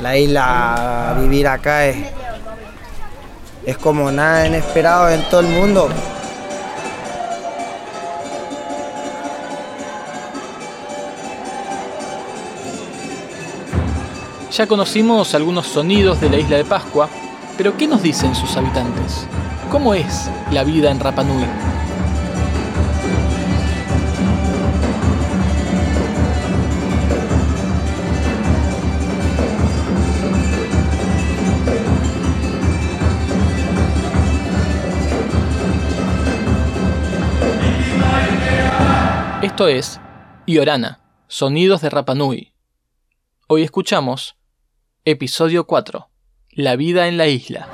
La isla, vivir acá es, es como nada inesperado en todo el mundo. Ya conocimos algunos sonidos de la isla de Pascua, pero ¿qué nos dicen sus habitantes? ¿Cómo es la vida en Rapa Nui? Esto es Iorana, Sonidos de Rapa Nui. Hoy escuchamos Episodio 4. La vida en la isla.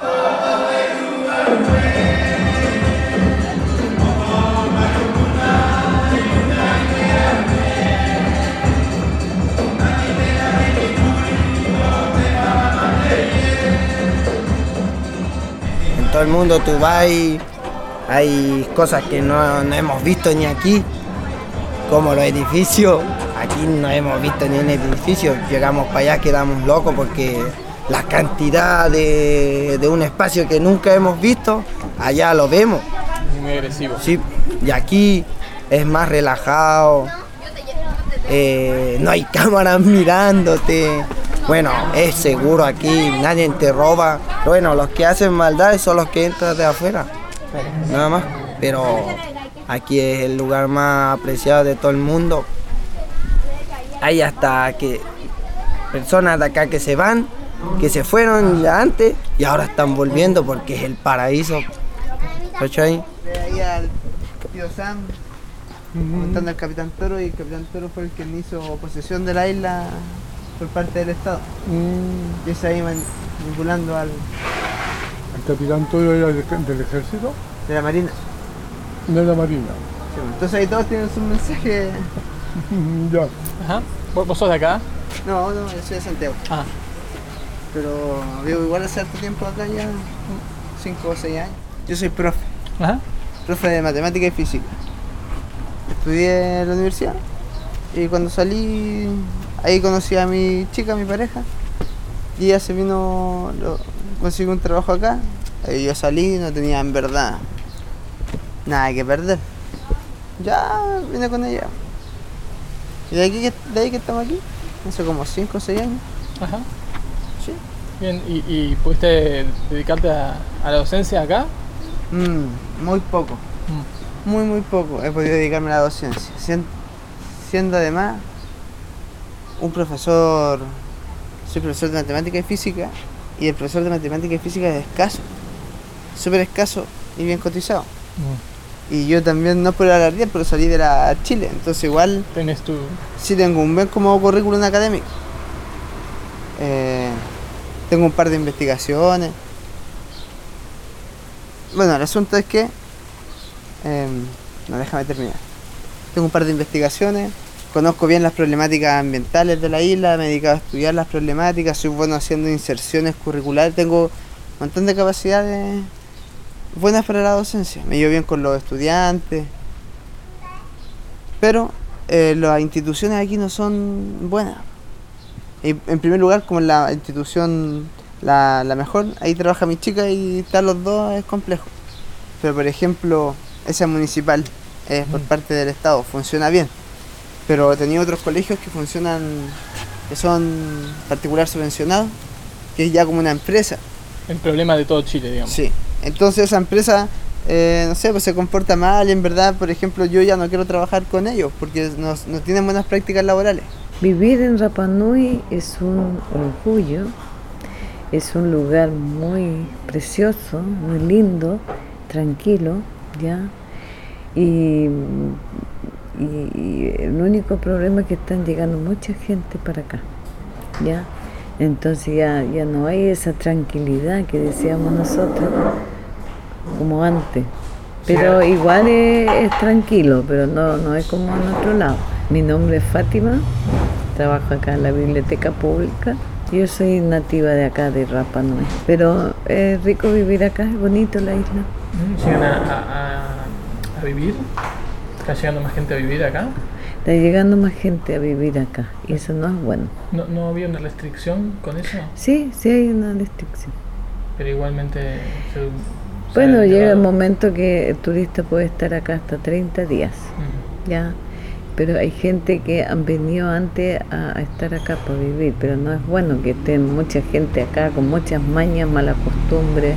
En todo el mundo tú vas y hay cosas que no, no hemos visto ni aquí, como los edificios. Aquí no hemos visto ni un edificio. Llegamos para allá, quedamos locos porque la cantidad de, de un espacio que nunca hemos visto, allá lo vemos. Muy agresivo. Sí, y aquí es más relajado. eh, no hay cámaras mirándote. Bueno, es seguro aquí, nadie te roba. Bueno, los que hacen maldades son los que entran de afuera. Nada más. Pero aquí es el lugar más apreciado de todo el mundo. Hay hasta que personas de acá que se van, que se fueron ya antes y ahora están volviendo porque es el paraíso. ¿Cachai? ahí al tío Sam contando al Capitán Toro y el Capitán Toro fue el que hizo posesión de la isla por parte del Estado. Y es ahí vinculando al, El capitán Toro era del ejército, de la Marina. De la marina. Sí, Entonces ahí todos tienen su mensaje. ya. Ajá. ¿Vos, vos sos de acá? No, no, yo soy de Santiago. Ah. Pero vivo igual hace harto tiempo acá ya, 5 o 6 años. Yo soy profe, Ajá. profe de matemática y física. Estudié en la universidad y cuando salí, ahí conocí a mi chica, mi pareja. Y ella se vino, lo- consiguió un trabajo acá. Ahí yo salí, no tenía en verdad nada que perder. Ya vine con ella. Y de, aquí, de ahí que estamos aquí, hace como 5 o 6 años. Ajá. Sí. Bien, ¿y, y pudiste dedicarte a, a la docencia acá? Mm, muy poco. Mm. Muy, muy poco he podido dedicarme a la docencia. Sien- Siendo además un profesor, soy profesor de matemática y física, y el profesor de matemática y física es escaso, súper escaso y bien cotizado. Mm. Y yo también, no por alardear, pero salí de la Chile, entonces igual Tenés tu... sí tengo un buen como currículum académico. Eh, tengo un par de investigaciones. Bueno, el asunto es que... em, no, déjame terminar. Tengo un par de investigaciones, conozco bien las problemáticas ambientales de la isla, me he dedicado a estudiar las problemáticas, soy bueno haciendo inserciones curriculares, tengo un montón de capacidades buenas para la docencia. Me llevo bien con los estudiantes, pero eh, las instituciones aquí no son buenas. Y en primer lugar, como la institución la, la mejor, ahí trabaja mi chica y estar los dos es complejo. Pero por ejemplo, esa municipal es por parte del Estado, funciona bien. Pero he tenido otros colegios que funcionan, que son particular subvencionados, que es ya como una empresa. El problema de todo Chile, digamos. Sí. Entonces esa empresa, eh, no sé, pues se comporta mal en verdad, por ejemplo, yo ya no quiero trabajar con ellos porque no, tienen buenas prácticas laborales. Vivir en Rapa Nui es un orgullo, es un lugar muy precioso, muy lindo, tranquilo, ¿ya? Y el único problema es que están llegando mucha gente para acá, ¿ya? Entonces ya, ya no hay esa tranquilidad que decíamos nosotros como antes. Pero igual es, es tranquilo, pero no, no es como en otro lado. Mi nombre es Fátima, trabajo acá en la biblioteca pública. Yo soy nativa de acá, de Rapa Nui. Pero es rico vivir acá, es bonito la isla. Mm, ¿Llegan a, a- a- vivir? ¿Está llegando más gente a vivir acá? Está llegando más gente a vivir acá y eso no es bueno. ¿No, no había una restricción con eso? Sí, sí hay una restricción. Pero igualmente... se Bueno, llega el momento que el turista puede estar acá hasta 30 días, Ujú. ¿ya? Pero hay gente que han venido antes a, a estar acá para vivir, pero no es bueno que estén mucha gente acá con muchas mañas, malas costumbres,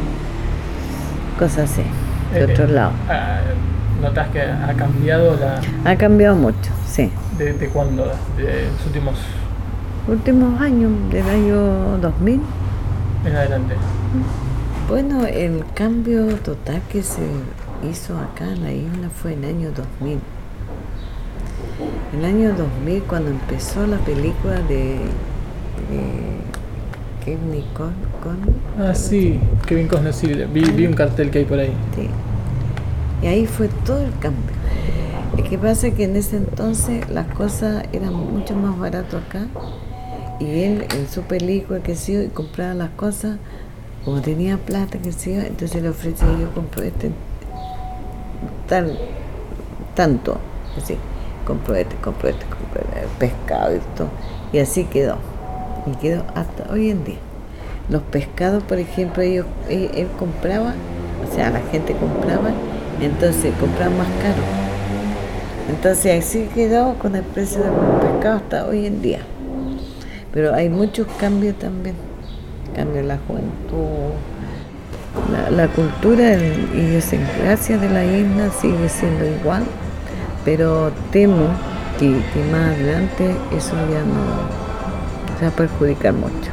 cosas así, de Eh, otro eh, lado. ah, ¿Notas que ha cambiado la... Ha cambiado mucho, sí. ¿De, de cuándo? ¿De los últimos Últimos años, del año 2000. en adelante? Bueno, el cambio total que se hizo acá en la isla fue en el año 2000. El año 2000, cuando empezó la película de, de Kevin Con- Ah, sí, Kevin Costner, sí, vi, vi un cartel que hay por ahí. sí. Y ahí fue todo el cambio. Es que pasa que en ese entonces las cosas eran mucho más barato acá y él en su película que sí y compraba las cosas como tenía plata que sí entonces le ofrecía yo compro este tal tanto así compro este compro este compro este, pescado y todo y así quedó y quedó hasta hoy en día. Los pescados por ejemplo ellos él, compraba o sea la gente compraba entonces compraba más caro. Entonces así quedó con el precio del pescado hasta hoy en día. Pero hay muchos cambios también. Cambio la juventud, la, la cultura y idiosincrasia de la isla sigue siendo igual, pero temo que, que más adelante eso ya no se va a perjudicar mucho.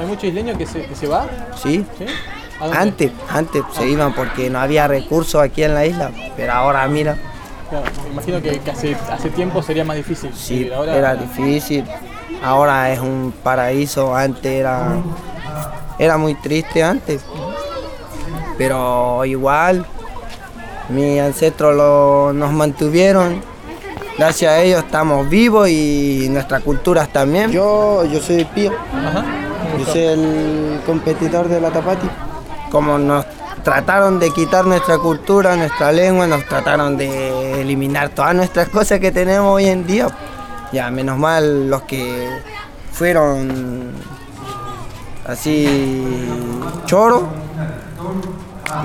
¿Hay muchos isleños que se, que se va? Sí, antes, antes se iban porque no había recursos aquí en la isla, pero ahora mira, Claro, me imagino que, que hace, hace tiempo sería más difícil. sí, vivir. ahora, era difícil, ahora es un paraíso, antes era, era muy triste antes, pero igual mis ancestros lo- nos mantuvieron, gracias a ellos estamos vivos y nuestras culturas también. Yo, yo soy el Pío. Ajá. Yo soy el competidor de la Tapati. Como nos trataron de quitar nuestra cultura, nuestra lengua, nos trataron de eliminar todas nuestras cosas que tenemos hoy en día. Ya, menos mal los que fueron así choros,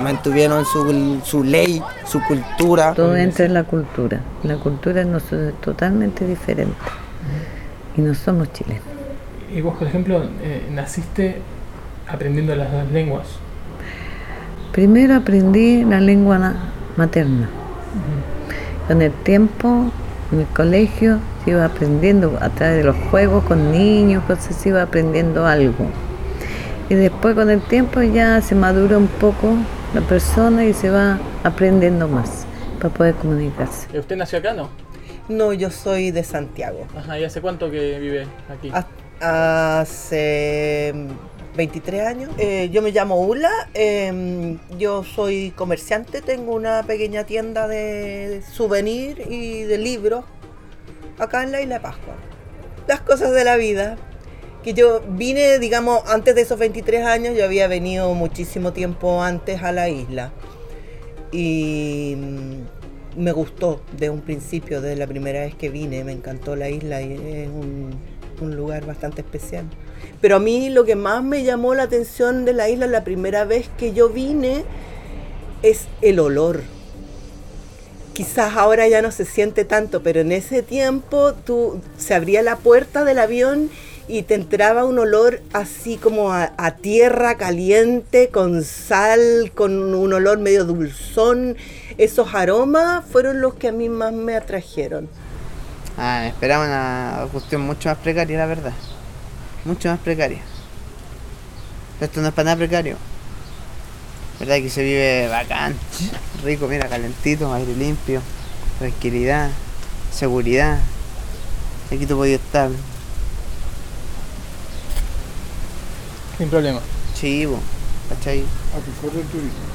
mantuvieron su, su ley, su cultura. Todo entra en la cultura. La cultura es totalmente diferente y no somos chilenos. Y vos, por ejemplo, eh, naciste aprendiendo las dos lenguas. Primero aprendí la lengua na- materna. Con el tiempo, en el colegio, se iba aprendiendo a través de los juegos con niños, cosas, se iba aprendiendo algo. Y después con el tiempo ya se madura un poco la persona y se va aprendiendo más para poder comunicarse. Eh, ¿Usted nació acá, no? No, yo soy de Santiago. Ajá, ¿y hace cuánto que vive aquí? Hace 23 años. Eh, yo me llamo Ula, eh, yo soy comerciante, tengo una pequeña tienda de souvenir y de libros acá en la isla de Pascua. Las cosas de la vida. Que yo vine, digamos, antes de esos 23 años, yo había venido muchísimo tiempo antes a la isla. Y mm, me gustó de un principio, desde la primera vez que vine, me encantó la isla y es un, un lugar bastante especial. Pero a mí lo que más me llamó la atención de la isla la primera vez que yo vine es el olor. Quizás ahora ya no se siente tanto, pero en ese tiempo tú se abría la puerta del avión y te entraba un olor así como a, a tierra caliente, con sal, con un olor medio dulzón. Esos aromas fueron los que a mí más me atrajeron. Ah, esperaba una cuestión mucho más precaria, la verdad. Mucho más precaria. Pero esto no es para nada precario. ¿Verdad que se vive bacán? Rico, mira, calentito, aire limpio, tranquilidad, seguridad. Aquí tú podías estar Sin problema. chivo, ¿cachai? A tu el turismo.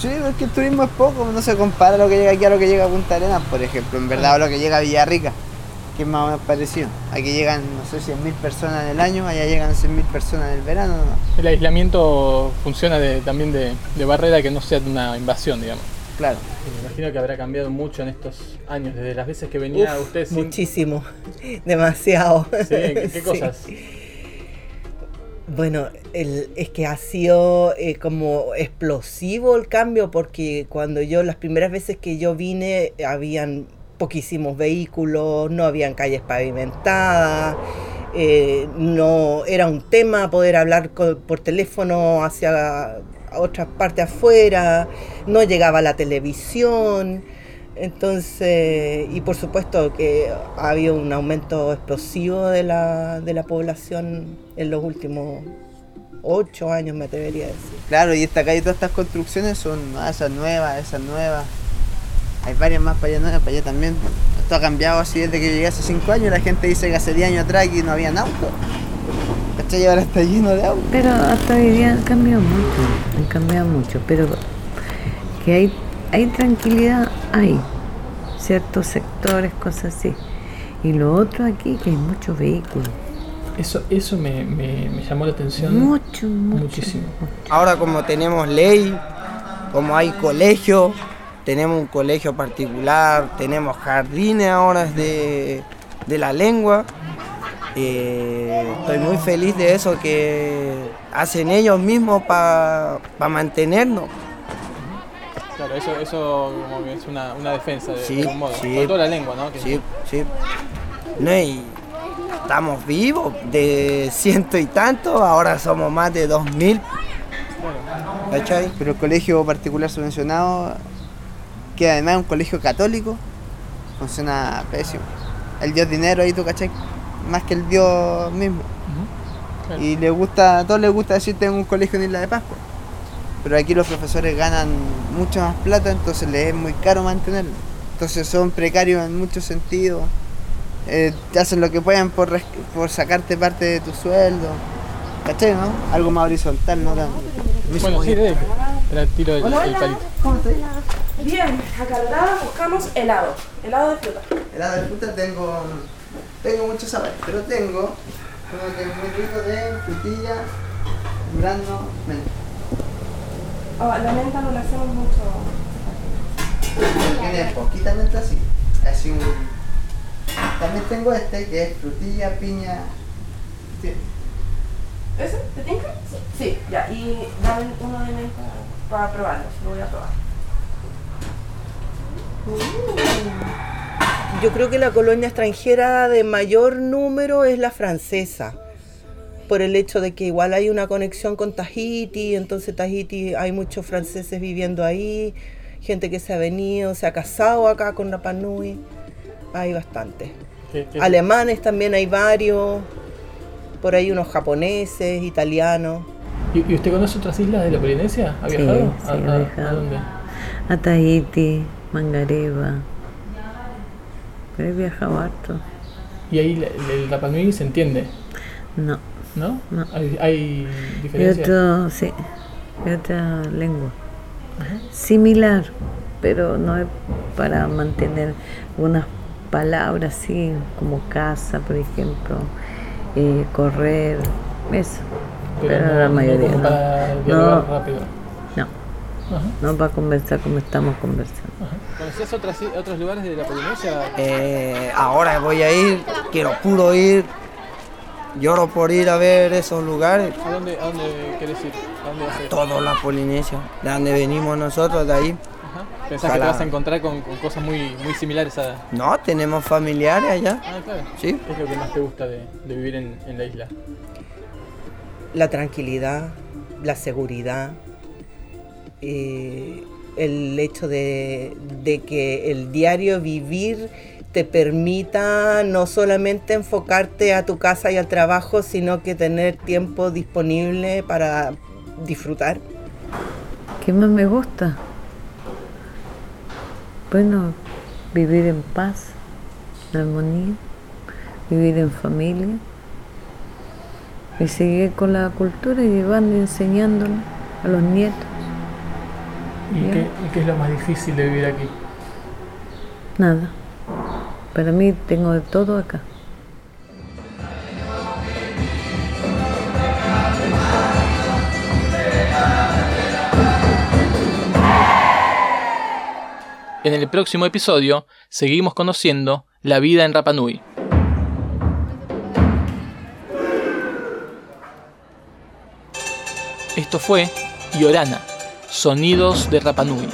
Sí, es que el turismo es poco, no se compara lo que llega aquí a lo que llega a Punta Arenas, por ejemplo, en verdad, o lo que llega a Villarrica. que es más o menos parecido. Aquí llegan, no sé, 100.000 personas en el año, allá llegan 100.000 personas en el verano. ¿no? El aislamiento funciona de- también de, de barrera que no sea de una invasión, digamos. Claro. Me imagino que habrá cambiado mucho en estos años, desde las veces que venía Uf, usted sin... Muchísimo, demasiado. Sí, ¿qué, qué Sí. Bueno, el- es que ha sido eh, como explosivo el cambio porque cuando yo, las primeras veces que yo vine, habían poquísimos vehículos, no habían calles pavimentadas, eh, no era un tema poder hablar por teléfono hacia otras partes afuera, no llegaba la televisión. Entonces, y por supuesto que ha habido un aumento explosivo de la, de la población en los últimos ocho años, me atrevería a decir. Claro, y esta calle, todas estas construcciones son ah, esas nuevas, esas nuevas. Hay varias más para allá nuevas, para allá también. Esto ha cambiado así desde que llegué hace 5 años. La gente dice que hace 10 años atrás aquí no había auto. ¿Cachai? Y ahora está lleno de autos. Pero hasta hoy día han cambiado mucho, han cambiado mucho, pero que hay, hay tranquilidad, hay ciertos sectores, cosas así. Y lo otro aquí, que hay muchos vehículos, Eso, eso me, me- me llamó la atención mucho, mucho. muchísimo. Ahora como tenemos ley, como hay colegio, tenemos un colegio particular, tenemos jardines ahora de, de la lengua. eh, estoy muy feliz de eso que hacen ellos mismos para mantenernos. Claro, eso, eso como que es una, una defensa de, Sí, de algún modo. sí. Sobre todo la lengua, ¿no? Que- Sí, sí. No, y estamos vivos, de ciento y tanto, ahora somos más de dos mil. ¿Cachai? Pero el colegio particular subvencionado, que además es un colegio católico, funciona pésimo. El dios dinero ahí, tú cachai, más que el dios mismo. claro. Y le gusta, a todos les gusta decir tengo un colegio en Isla de Pascua. Pero aquí los profesores ganan mucho más plata, entonces les es muy caro mantenerlo. Entonces son precarios en muchos sentidos. Eh, te hacen lo que pueden por, por sacarte parte de tu sueldo. ¿Cachai, no? Algo más horizontal, ¿no? Tan- Bueno, sí, de, era tiro el, el palito. Bien, acalorada buscamos helado. Helado de fruta. Helado de fruta tengo, tengo muchos sabores, pero tengo uno que muy rico de frutilla, durazno, menta. Ah, la menta no la hacemos mucho. Tiene poquita menta así, así un... También tengo este que es frutilla, piña... sí. ¿Ese? ¿Te tinca? Sí. Sí, ya. Y dame uno de menta para probarlo. Lo voy a probar. Yo creo que la colonia extranjera de mayor número es la francesa, por el hecho de que igual hay una conexión con Tahiti, entonces Tahiti hay muchos franceses viviendo ahí, gente que se ha venido, se ha casado acá con Rapa Nui, hay bastante. Alemanes también hay varios, por ahí unos japoneses, italianos. ¿Y, y usted conoce otras islas de la Polinesia? ¿Ha Sí, viajado? sí, ¿A, he a- a viajado. dónde? A Tahiti, Mangareva. Pero he viajado harto. Y ahí la- el Rapa Nui se entiende, No, ¿no? No. Hay, hay y diferencias. otro, sí, otra lengua. Similar, pero no es para mantener unas palabras así, como casa, por ejemplo, eh, correr, eso. Pero, no, la mayoría no. para No, rápido. no, Ajá, no para conversar como estamos conversando. ¿Conocías otros lugares de la Polinesia? Eh, ahora voy a ir, quiero puro ir, lloro por ir a ver esos lugares. ¿A dónde, a dónde querés ir? ¿A dónde vas a ir? Toda la Polinesia, de donde venimos nosotros, de ahí. Ajá. Pensás que te vas a encontrar con, con cosas muy, muy similares a... No, tenemos familiares allá. Ah, claro. Sí. ¿Qué es lo que más te gusta de, de vivir en, en la isla? la tranquilidad, la seguridad, eh, el hecho de, de que el diario vivir te permita no solamente enfocarte a tu casa y al trabajo, sino que tener tiempo disponible para disfrutar. ¿Qué más me gusta? Bueno, vivir en paz, en armonía, vivir en familia y seguir con la cultura y llevando y enseñándolo a los nietos. ¿Y qué, y qué es lo más difícil de vivir aquí? Nada. Para mí tengo de todo acá. En el próximo episodio seguimos conociendo la vida en Rapa Nui. Esto fue Yorana, Sonidos de Rapa Nui.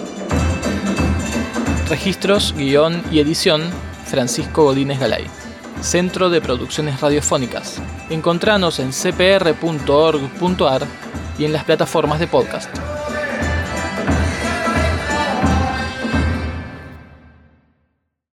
Registros, guion y edición, Francisco Godínez Galay. Centro de Producciones Radiofónicas. Encontranos en cpr.org.ar y en las plataformas de podcast.